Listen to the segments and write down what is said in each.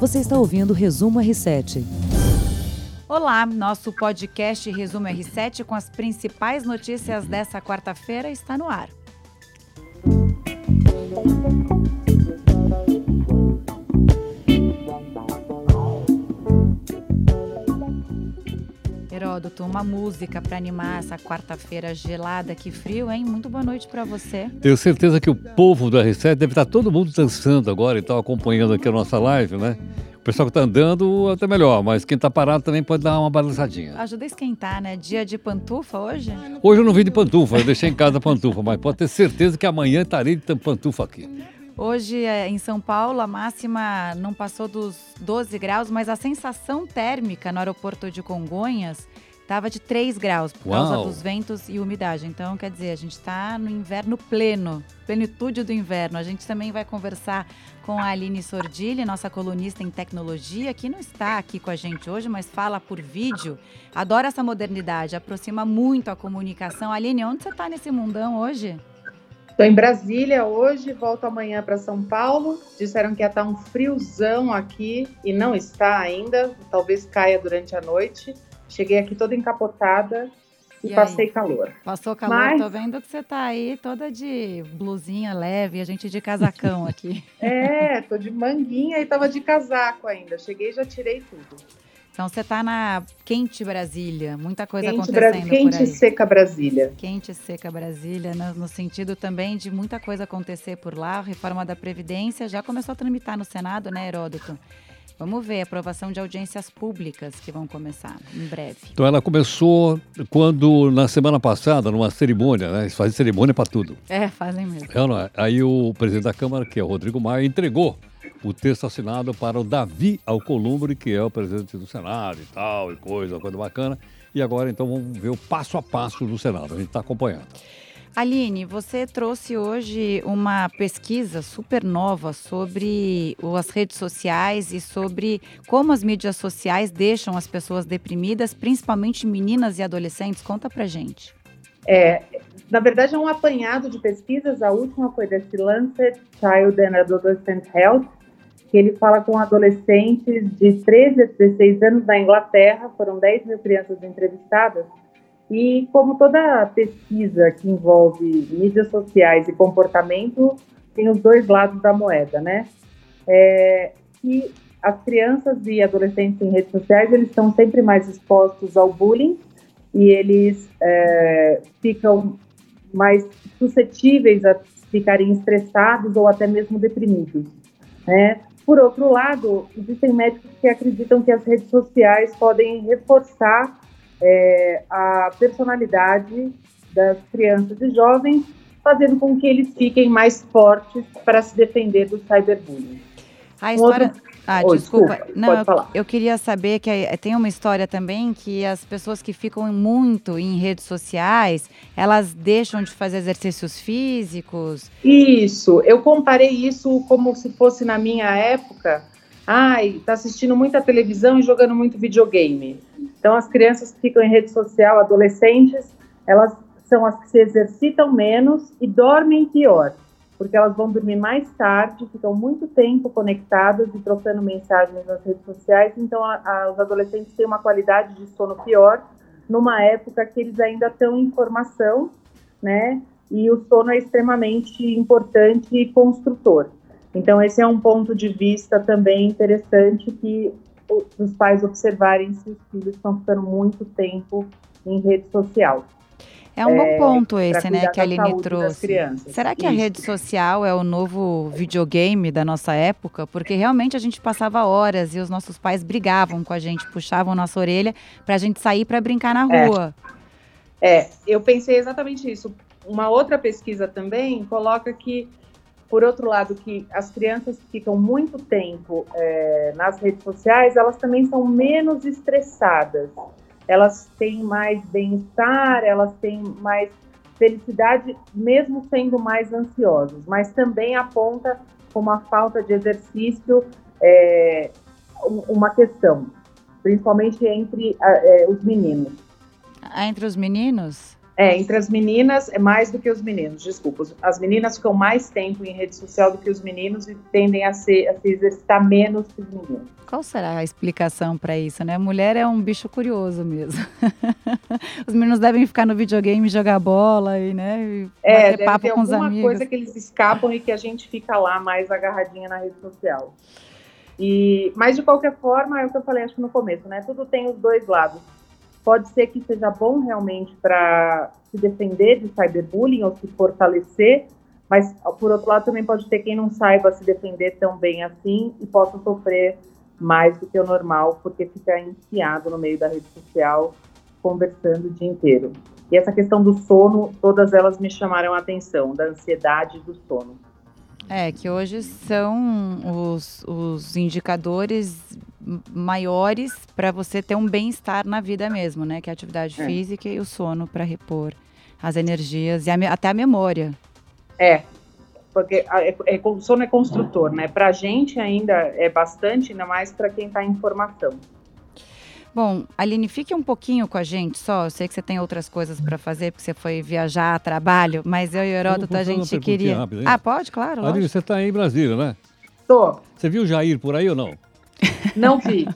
Você está ouvindo o Resumo R7. Olá, nosso podcast Resumo R7 com as principais notícias dessa quarta-feira está no ar. Heródoto, uma música para animar essa quarta-feira gelada, que frio, hein? Muito boa noite para você. Tenho certeza que o povo do R7 deve estar todo mundo dançando agora e tal, acompanhando aqui a nossa live, né? O pessoal que está andando até melhor, mas quem está parado também pode dar uma balançadinha. Ajuda a esquentar, né? Dia de pantufa hoje? Hoje eu não vim de pantufa, eu deixei em casa a pantufa, mas pode ter certeza que amanhã estarei de pantufa aqui. Hoje é, em São Paulo a máxima não passou dos 12 graus, mas a sensação térmica no aeroporto de Congonhas estava de 3 graus por Uau. causa dos ventos e umidade. Então, quer dizer, a gente está no inverno pleno, plenitude do inverno. A gente também vai conversar com a Aline Sordilli, nossa colunista em tecnologia, que não está aqui com a gente hoje, mas fala por vídeo. Adora essa modernidade, aproxima muito a comunicação. Aline, onde você está nesse mundão hoje? Estou em Brasília hoje, volto amanhã para São Paulo. Disseram que ia estar tá um friozão aqui e não está ainda, talvez caia durante a noite. Cheguei aqui toda encapotada e, e passei aí? calor. Passou calor, Mas... tô vendo que você está aí toda de blusinha leve, a gente de casacão aqui. é, tô de manguinha e tava de casaco ainda. Cheguei e já tirei tudo. Então você está na quente Brasília, muita coisa quente, acontecendo quente por aí. seca Brasília. Quente seca Brasília, no, no, sentido também de muita coisa acontecer por lá. A reforma da Previdência já começou a tramitar no Senado, né, Heródoto? Vamos ver, aprovação de audiências públicas que vão começar em breve. Então ela começou quando, na semana passada, numa cerimônia, né? Eles fazem cerimônia para tudo. É, fazem mesmo. É, Aí o presidente da Câmara, que é o Rodrigo Maia, entregou o texto assinado para o Davi Alcolumbre, que é o presidente do Senado e tal, e coisa, coisa bacana. E agora, então, vamos ver o passo a passo do Senado. A gente está acompanhando. Aline, você trouxe hoje uma pesquisa super nova sobre as redes sociais e sobre como as mídias sociais deixam as pessoas deprimidas, principalmente meninas e adolescentes. Conta pra gente. É, na verdade, é um apanhado de pesquisas. A última foi desse Lancet Child and Adolescent Health, que ele fala com adolescentes de 13 a 16 anos da Inglaterra, foram 10 mil crianças entrevistadas, e como toda pesquisa que envolve mídias sociais e comportamento, tem os dois lados da moeda, né? É, as crianças e adolescentes em redes sociais, eles estão sempre mais expostos ao bullying e eles é, ficam mais suscetíveis a ficarem estressados ou até mesmo deprimidos, né? Por outro lado, existem médicos que acreditam que as redes sociais podem reforçar é, a personalidade das crianças e jovens, fazendo com que eles fiquem mais fortes para se defender do cyberbullying. A história... Um outro ah, oh, desculpa. desculpa. Não, eu, eu, queria saber que tem uma história também que as pessoas que ficam muito em redes sociais, elas deixam de fazer exercícios físicos. Isso, eu comparei isso como se fosse na minha época. Ai, tá assistindo muita televisão e jogando muito videogame. Então as crianças que ficam em rede social, adolescentes, elas são as que se exercitam menos e dormem pior porque elas vão dormir mais tarde, ficam muito tempo conectadas e trocando mensagens nas redes sociais, então a, a, os adolescentes têm uma qualidade de sono pior numa época que eles ainda estão em formação, né? E o sono é extremamente importante e construtor. Então esse é um ponto de vista também interessante que os pais observarem se os filhos estão ficando muito tempo em rede social. É um é, bom ponto esse, né, que a Aline trouxe. Será que Isso. a rede social é o novo videogame da nossa época? Porque realmente a gente passava horas e os nossos pais brigavam com a gente, puxavam nossa orelha para a gente sair para brincar na é. rua. É. é, eu pensei exatamente isso. Uma outra pesquisa também coloca que, por outro lado, que as crianças que ficam muito tempo é, nas redes sociais, elas também são menos estressadas elas têm mais bem-estar, elas têm mais felicidade, mesmo sendo mais ansiosas, mas também aponta como a falta de exercício é, uma questão, principalmente entre é, os meninos. Ah, entre os meninos? É, entre as meninas é mais do que os meninos, desculpa. As meninas ficam mais tempo em rede social do que os meninos e tendem a, ser, a se exercitar menos que os meninos. Qual será a explicação para isso, né? Mulher é um bicho curioso mesmo. os meninos devem ficar no videogame, jogar bola e, né, e é, bater papo com os amigos. É, coisa que eles escapam e que a gente fica lá mais agarradinha na rede social. E, mas de qualquer forma, é o que eu falei acho que no começo, né? Tudo tem os dois lados pode ser que seja bom realmente para se defender de cyberbullying ou se fortalecer, mas por outro lado também pode ter quem não saiba se defender tão bem assim e possa sofrer mais do que o normal porque fica enfiado no meio da rede social conversando o dia inteiro. E essa questão do sono, todas elas me chamaram a atenção, da ansiedade do sono. É, que hoje são os, os indicadores maiores para você ter um bem-estar na vida mesmo, né? Que é a atividade é. física e o sono para repor as energias e a, até a memória. É, porque a, é, é, o sono é construtor, né? Para a gente ainda é bastante, ainda mais para quem está em formação. Bom, Aline, fique um pouquinho com a gente só. Eu sei que você tem outras coisas para fazer, porque você foi viajar a trabalho, mas eu e o Heródoto a gente queria. Rápida, ah, pode, claro. Aline, você está aí em Brasília, né? Tô. Você viu o Jair por aí ou não? Não vi.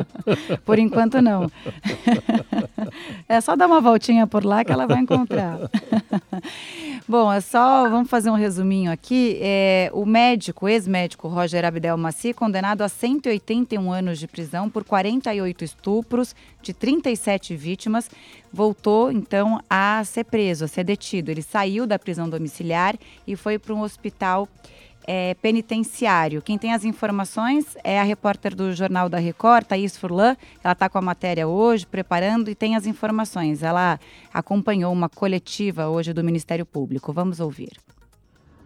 por enquanto, não. é só dar uma voltinha por lá que ela vai encontrar. Bom, é só, vamos fazer um resuminho aqui. É, o médico, ex-médico Roger Abdel Maci, condenado a 181 anos de prisão por 48 estupros de 37 vítimas, voltou então a ser preso, a ser detido. Ele saiu da prisão domiciliar e foi para um hospital é, penitenciário. Quem tem as informações é a repórter do Jornal da Record, Thaís Furlan. Ela está com a matéria hoje, preparando e tem as informações. Ela acompanhou uma coletiva hoje do Ministério Público. Vamos ouvir.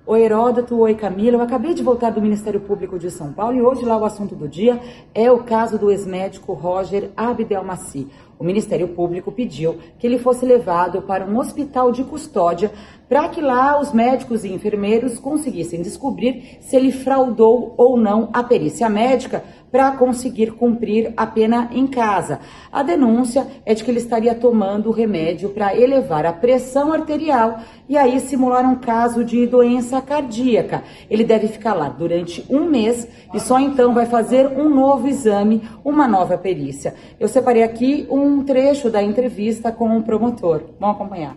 Oi Heródoto, oi Camila. Eu acabei de voltar do Ministério Público de São Paulo e hoje lá o assunto do dia é o caso do ex-médico Roger Abdelmaci. O Ministério Público pediu que ele fosse levado para um hospital de custódia para que lá os médicos e enfermeiros conseguissem descobrir se ele fraudou ou não a perícia médica para conseguir cumprir a pena em casa. A denúncia é de que ele estaria tomando o remédio para elevar a pressão arterial e aí simular um caso de doença cardíaca. Ele deve ficar lá durante um mês e só então vai fazer um novo exame, uma nova perícia. Eu separei aqui um trecho da entrevista com o promotor. Vamos acompanhar.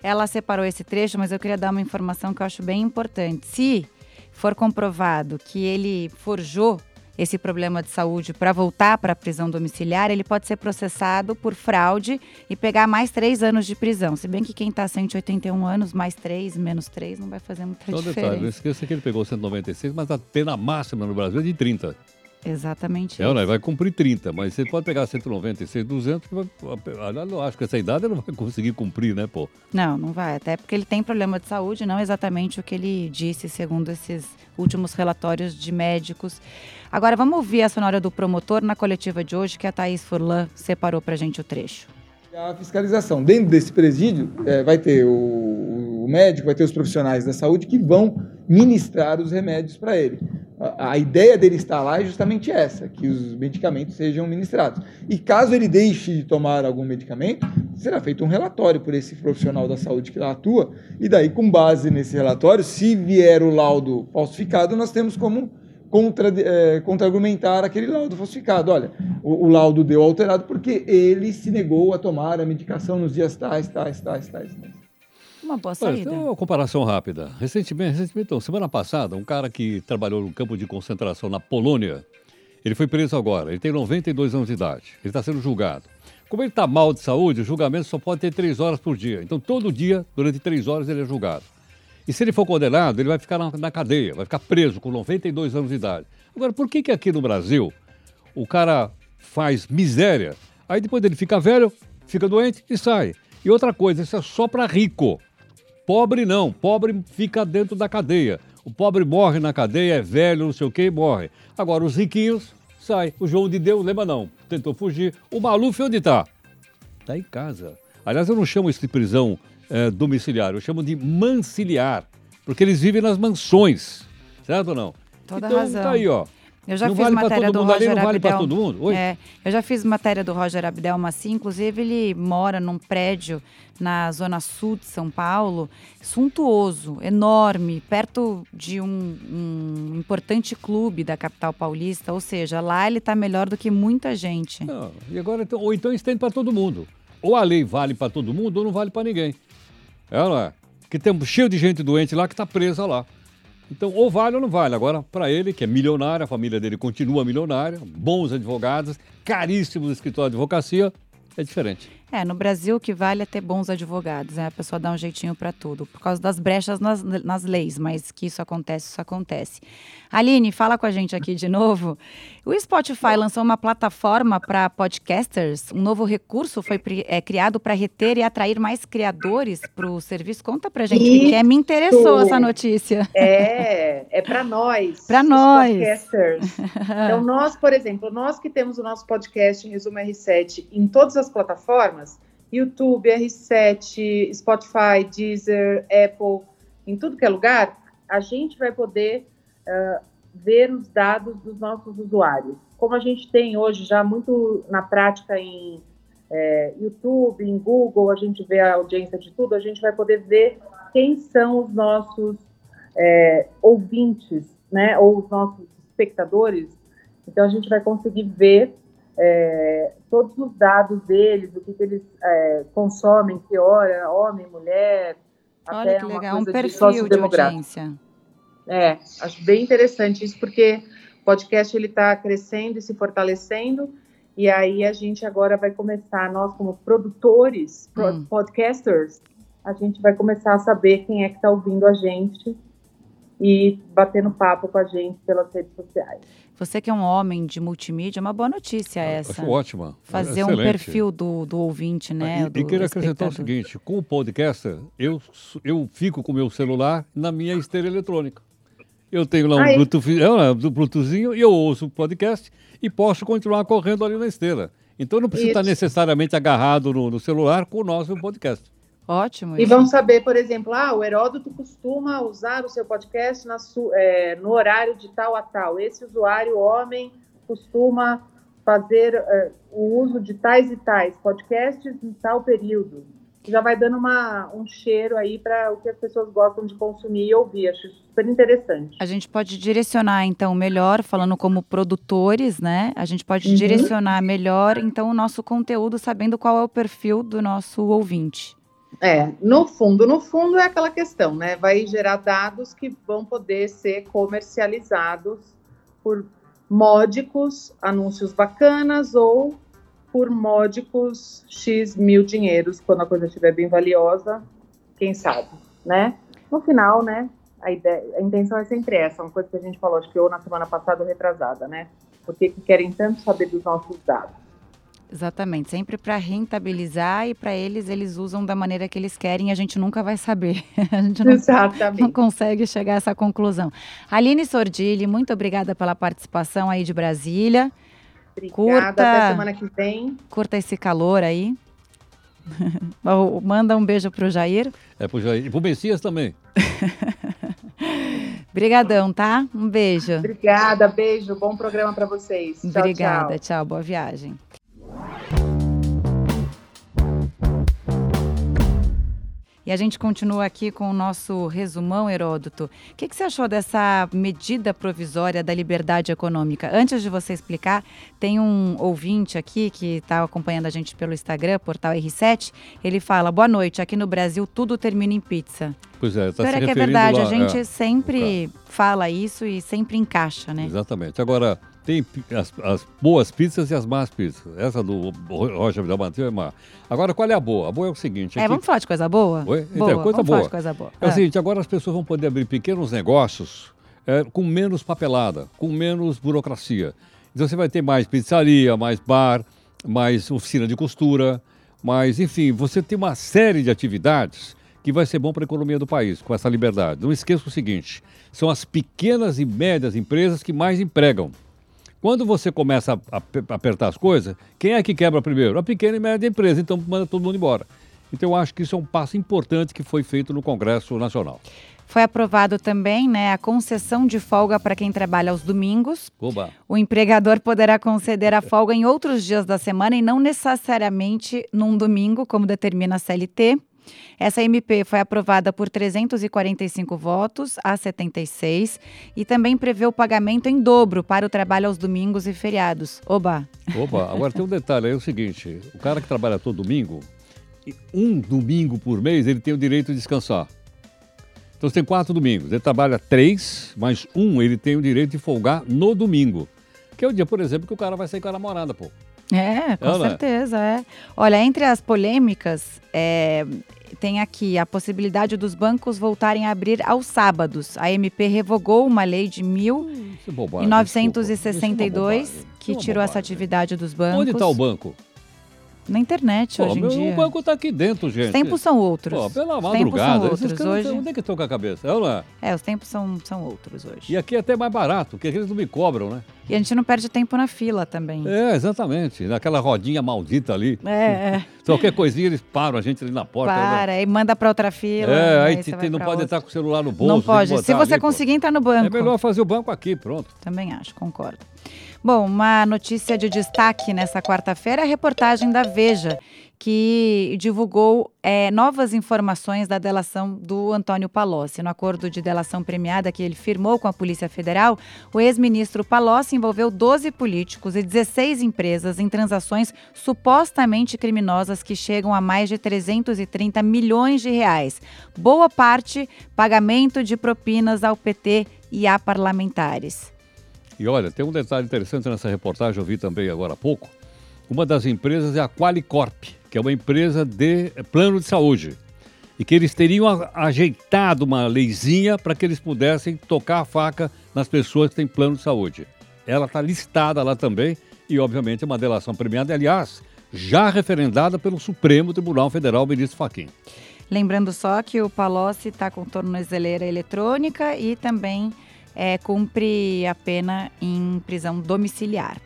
Ela separou esse trecho, mas eu queria dar uma informação que eu acho bem importante. Se for comprovado que ele forjou esse problema de saúde para voltar para a prisão domiciliar, ele pode ser processado por fraude e pegar mais três anos de prisão. Se bem que quem está 181 anos, mais três, menos três, não vai fazer muita Só diferença. Detalhe, não esqueça que ele pegou 196, mas a pena máxima no Brasil é de 30. Exatamente. É, isso. Né? Vai cumprir 30, mas você pode pegar 196, 200, vai, eu acho que essa idade ele não vai conseguir cumprir, né, pô? Não, não vai. Até porque ele tem problema de saúde, não exatamente o que ele disse, segundo esses últimos relatórios de médicos. Agora, vamos ouvir a sonora do promotor na coletiva de hoje, que a Thaís Furlan separou para a gente o trecho. A fiscalização. Dentro desse presídio, é, vai ter o, o, médico, vai ter os profissionais da saúde que vão ministrar os remédios para ele. A, ideia dele estar lá é justamente essa, que os medicamentos sejam ministrados. E caso ele deixe de tomar algum medicamento, será feito um relatório por esse profissional da saúde que lá atua, e daí, com base nesse relatório, se vier o laudo falsificado, nós temos como contra, é, contra-argumentar aquele laudo falsificado. Olha, o, o, laudo deu alterado porque ele se negou a tomar a medicação nos dias tais, tais, tais, tais. Uma boa saída. Olha, uma comparação rápida. Recentemente, recentemente então, semana passada, um cara que trabalhou no campo de concentração na Polônia, ele foi preso agora. Ele tem 92 anos de idade. Ele está sendo julgado. Como ele está mal de saúde, o julgamento só pode ter três horas por dia. Então, todo dia, durante três horas, ele é julgado. E se ele for condenado, ele vai ficar na, na, cadeia, vai ficar preso com 92 anos de idade. Agora, por que, que aqui no Brasil o cara faz miséria, aí depois dele fica velho, fica doente e sai? E outra coisa, isso é só para rico. Pobre não, pobre fica dentro da cadeia. O pobre morre na cadeia, é velho, não sei o que, e morre. Agora, os riquinhos, sai. O João de Deus, lembra não, tentou fugir. O Maluf, onde está? Está em casa. Aliás, eu não chamo isso de prisão é, domiciliar, eu chamo de manciliar, porque eles vivem nas mansões, certo ou não? Toda então, razão. tá aí, ó. Eu já não fiz vale matéria do mundo ali, Roger não vale para todo mundo? Oi? É, eu já fiz matéria do Roger Abdelmaci, inclusive ele mora num prédio na zona sul de São Paulo, suntuoso, enorme, perto de um, um importante clube da capital paulista, ou seja, lá ele está melhor do que muita gente. Não, e agora, então, ou então estende para todo mundo. Ou a lei vale para todo mundo ou não vale para ninguém. É, não é? Porque tem cheio de gente doente lá que está presa lá. Então, ou vale ou não vale. Agora, para ele, que é milionário, a família dele continua milionária, bons advogados, caríssimos escritórios de advocacia, é diferente. É, no Brasil o que vale é ter bons advogados, né? A pessoa dá um jeitinho para tudo, por causa das brechas nas, nas leis, mas que isso acontece, isso acontece. Aline, fala com a gente aqui de novo. O Spotify lançou uma plataforma para podcasters, um novo recurso foi é, criado para reter e atrair mais criadores para o serviço. Conta pra gente, Isso. que me interessou essa notícia. É, é para nós. Pra os nós. Podcasters. Então, nós, por exemplo, nós que temos o nosso podcast Resumo R7 em todas as plataformas, YouTube, R7, Spotify, Deezer, Apple, em tudo que é lugar, a gente vai poder uh, ver os dados dos nossos usuários. Como a gente tem hoje já muito na prática em é, YouTube, em Google, a gente vê a audiência de tudo, a gente vai poder ver quem são os nossos é, ouvintes, né, ou os nossos espectadores. Então a gente vai conseguir ver é, todos os dados deles, o que, que eles é, consomem, que hora, homem, mulher, Olha até que uma legal, um coisa de perfil de sociodemográfico. audiência. É, acho bem interessante isso, porque o podcast está crescendo e se fortalecendo, e aí a gente agora vai começar, nós como produtores, pro- Hum. podcasters, a gente vai começar a saber quem é que está ouvindo a gente e batendo papo com a gente pelas redes sociais. Você que é um homem de multimídia, é uma boa notícia essa. Acho ótima. Fazer um excelente. perfil do, do ouvinte, né? E, do e queria acrescentar o seguinte: com o podcaster, eu, eu fico com o meu celular na minha esteira eletrônica. Eu tenho lá um Aí. Bluetooth, é, um Bluetoothzinho e eu ouço o podcast e posso continuar correndo ali na esteira. Então não precisa Isso. estar necessariamente agarrado no, no celular com o nosso podcast. Ótimo. E isso. vamos saber, por exemplo, ah, o Heródoto costuma usar o seu podcast na é, no horário de tal a tal. Esse usuário, homem, costuma fazer é, o uso de tais e tais podcasts em tal período. Já vai dando uma, um cheiro aí para o que as pessoas gostam de consumir e ouvir. Acho super interessante. A gente pode direcionar, então, melhor, falando como produtores, né? A gente pode Uhum. direcionar melhor, então, o nosso conteúdo, sabendo qual é o perfil do nosso ouvinte. É, no fundo, no fundo é aquela questão, né? Vai gerar dados que vão poder ser comercializados por módicos anúncios bacanas ou por módicos X mil dinheiros, quando a coisa estiver bem valiosa, quem sabe, né? No final, né? A, ideia, a intenção é sempre essa, uma coisa que a gente falou, acho que ou na semana passada ou retrasada, né? Por que que querem tanto saber dos nossos dados? Exatamente, sempre para rentabilizar e para eles, eles usam da maneira que eles querem e a gente nunca vai saber. a gente não, não Exatamente. consegue chegar a essa conclusão. Aline Sordilli, muito obrigada pela participação aí de Brasília. Obrigada, Curta. até semana que vem. Curta esse calor aí. Manda um beijo pro Jair. É pro Jair. E pro Messias também. Brigadão, tá? Um beijo. Obrigada, beijo, bom programa para vocês. Tchau, Obrigada, tchau. tchau, boa viagem. E a gente continua aqui com o nosso resumão, Heródoto. O que, que você achou dessa medida provisória da liberdade econômica? Antes de você explicar, tem um ouvinte aqui que está acompanhando a gente pelo Instagram, portal R7. Ele fala: Boa noite, aqui no Brasil tudo termina em pizza. Pois é, está se é que é referindo verdade, lá, a gente é. sempre fala isso e sempre encaixa, né? Exatamente. Agora, tem as, as boas pizzas e as más pizzas. Essa do Roger Vidal Mantel é má. Agora, qual é a boa? A boa é o seguinte. É, aqui- vamos falar de coisa boa? Oi? Então, Boa, coisa vamos boa. falar de coisa boa. É o Ah. seguinte, agora as pessoas vão poder abrir pequenos negócios é, com menos papelada, com menos burocracia. Então você vai ter mais pizzaria, mais bar, mais oficina de costura, mais, enfim, você tem uma série de atividades que vai ser bom para a economia do país, com essa liberdade. Não esqueça o seguinte, são as pequenas e médias empresas que mais empregam. Quando você começa a, a pe- apertar as coisas, quem é que quebra primeiro? A pequena e média empresa, então manda todo mundo embora. Então eu acho que isso é um passo importante que foi feito no Congresso Nacional. Foi aprovado também né, a concessão de folga para quem trabalha aos domingos. Oba. O empregador poderá conceder a folga em outros dias da semana e não necessariamente num domingo, como determina a CLT. Essa MP foi aprovada por 345 votos a 76 e também prevê o pagamento em dobro para o trabalho aos domingos e feriados. Oba! Oba, agora tem um detalhe, é o seguinte, o cara que trabalha todo domingo, um domingo por mês ele tem o direito de descansar. Então você tem quatro domingos, ele trabalha três, mas um ele tem o direito de folgar no domingo. Que é o dia, por exemplo, que o cara vai sair com a namorada, pô. É, com Ela certeza, é. Olha, entre as polêmicas, é, tem aqui a possibilidade dos bancos voltarem a abrir aos sábados. A MP revogou uma lei de 1962 é que tirou essa atividade dos bancos. Onde está o banco? Na internet Pô, hoje em dia. O banco está aqui dentro, gente. Os tempos são outros. Pô, pela madrugada. Os tempos são outros. Hoje... Onde é que toca a cabeça? É, não é? é, os tempos são, são outros hoje. E aqui é até mais barato, porque eles não me cobram, né? E a gente não perde tempo na fila também. É, exatamente. Naquela rodinha maldita ali. É, é. Qualquer coisinha eles param a gente ali na porta. Para, aí manda para outra fila. É, aí, aí não pode outra. entrar com o celular no bolso. Não pode. Se você ali, conseguir entrar no banco. É melhor fazer o banco aqui, pronto. Também acho, concordo. Bom, uma notícia de destaque nessa quarta-feira é a reportagem da Veja, que divulgou é, novas informações da delação do Antônio Palocci. No acordo de delação premiada que ele firmou com a Polícia Federal, o ex-ministro Palocci envolveu 12 políticos e 16 empresas em transações supostamente criminosas que chegam a mais de 330 milhões de reais. Boa parte pagamento de propinas ao PT e a parlamentares. E olha, tem um detalhe interessante nessa reportagem, eu vi também agora há pouco. Uma das empresas é a Qualicorp, que é uma empresa de plano de saúde. E que eles teriam ajeitado uma leizinha para que eles pudessem tocar a faca nas pessoas que têm plano de saúde. Ela está listada lá também e, obviamente, é uma delação premiada, aliás, já referendada pelo Supremo Tribunal Federal, ministro Fachin. Lembrando só que o Palocci está com tornozeleira eletrônica e também é, cumpre a pena em prisão domiciliar.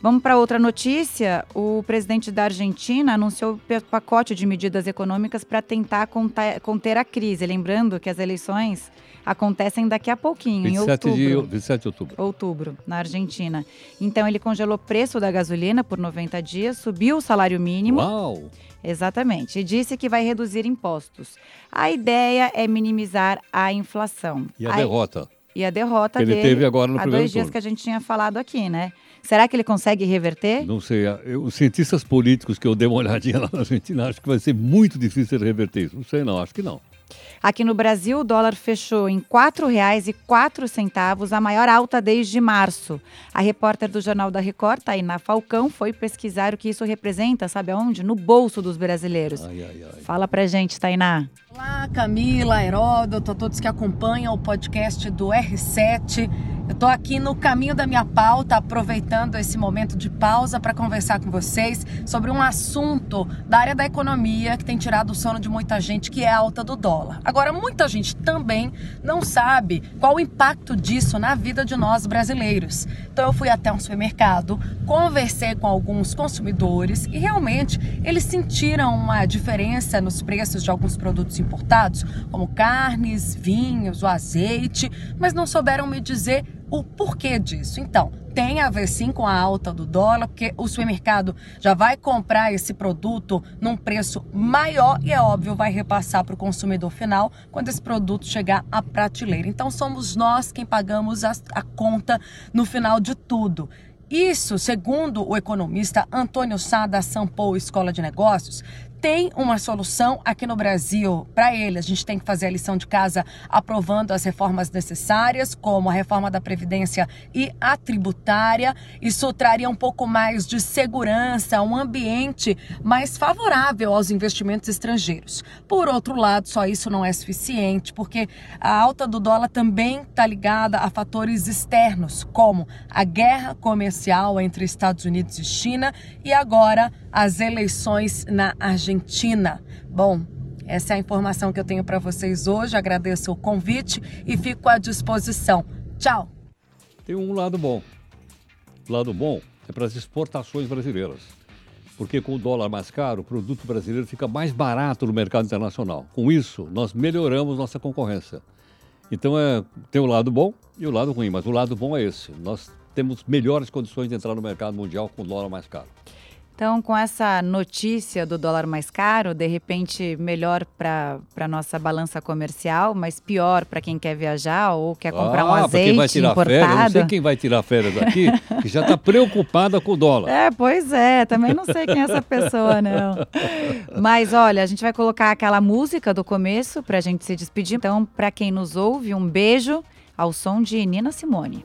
Vamos para outra notícia. O presidente da Argentina anunciou o pacote de medidas econômicas para tentar conter a crise. Lembrando que as eleições acontecem daqui a pouquinho, em outubro. De, 27 de outubro. Outubro, na Argentina. Então, ele congelou o preço da gasolina por 90 dias, subiu o salário mínimo. Uau! Exatamente. E disse que vai reduzir impostos. A ideia é minimizar a inflação. E a, a derrota? E a derrota ele dele teve agora no há dois dias que a gente tinha falado aqui, né? Será que ele consegue reverter? Não sei. Os cientistas políticos que eu dei uma olhadinha lá na Argentina, acho que vai ser muito difícil reverter isso. Não sei não, acho que não. Aqui no Brasil, o dólar fechou em R$ 4,04, a maior alta desde março. A repórter do Jornal da Record, Tainá Falcão, foi pesquisar o que isso representa, sabe aonde? No bolso dos brasileiros. Ai, ai, ai. Fala pra gente, Tainá. Olá, Camila, Heródoto, a todos que acompanham o podcast do R7. Eu estou aqui no caminho da minha pauta, aproveitando esse momento de pausa para conversar com vocês sobre um assunto da área da economia que tem tirado o sono de muita gente, que é a alta do dólar. Agora, muita gente também não sabe qual o impacto disso na vida de nós brasileiros. Então, eu fui até um supermercado, conversei com alguns consumidores e realmente eles sentiram uma diferença nos preços de alguns produtos importados, como carnes, vinhos, o azeite, mas não souberam me dizer o porquê disso. Então, tem a ver sim com a alta do dólar, porque o supermercado já vai comprar esse produto num preço maior e é óbvio vai repassar para o consumidor final quando esse produto chegar à prateleira. Então somos nós quem pagamos a, a conta no final de tudo. Isso, segundo o economista Antônio Sá da Sampo Escola de Negócios, tem uma solução aqui no Brasil para ele. A gente tem que fazer a lição de casa aprovando as reformas necessárias, como a reforma da Previdência e a tributária. Isso traria um pouco mais de segurança, um ambiente mais favorável aos investimentos estrangeiros. Por outro lado, só isso não é suficiente, porque a alta do dólar também está ligada a fatores externos, como a guerra comercial entre Estados Unidos e China e agora as eleições na Argentina. Bom, essa é a informação que eu tenho para vocês hoje. Agradeço o convite e fico à disposição. Tchau. Tem um lado bom. O lado bom é para as exportações brasileiras. Porque com o dólar mais caro, o produto brasileiro fica mais barato no mercado internacional. Com isso, nós melhoramos nossa concorrência. Então é, tem o lado bom e o lado ruim, mas o lado bom é esse. Nós temos melhores condições de entrar no mercado mundial com dólar mais caro. Então, com essa notícia do dólar mais caro, de repente melhor para a nossa balança comercial, mas pior para quem quer viajar ou quer comprar ah, um azeite quem vai tirar importado. Férias, não sei quem vai tirar férias daqui, que já está preocupada com o dólar. É, pois é, também não sei quem é essa pessoa, não. Mas olha, a gente vai colocar aquela música do começo para a gente se despedir. Então, para quem nos ouve, um beijo ao som de Nina Simone.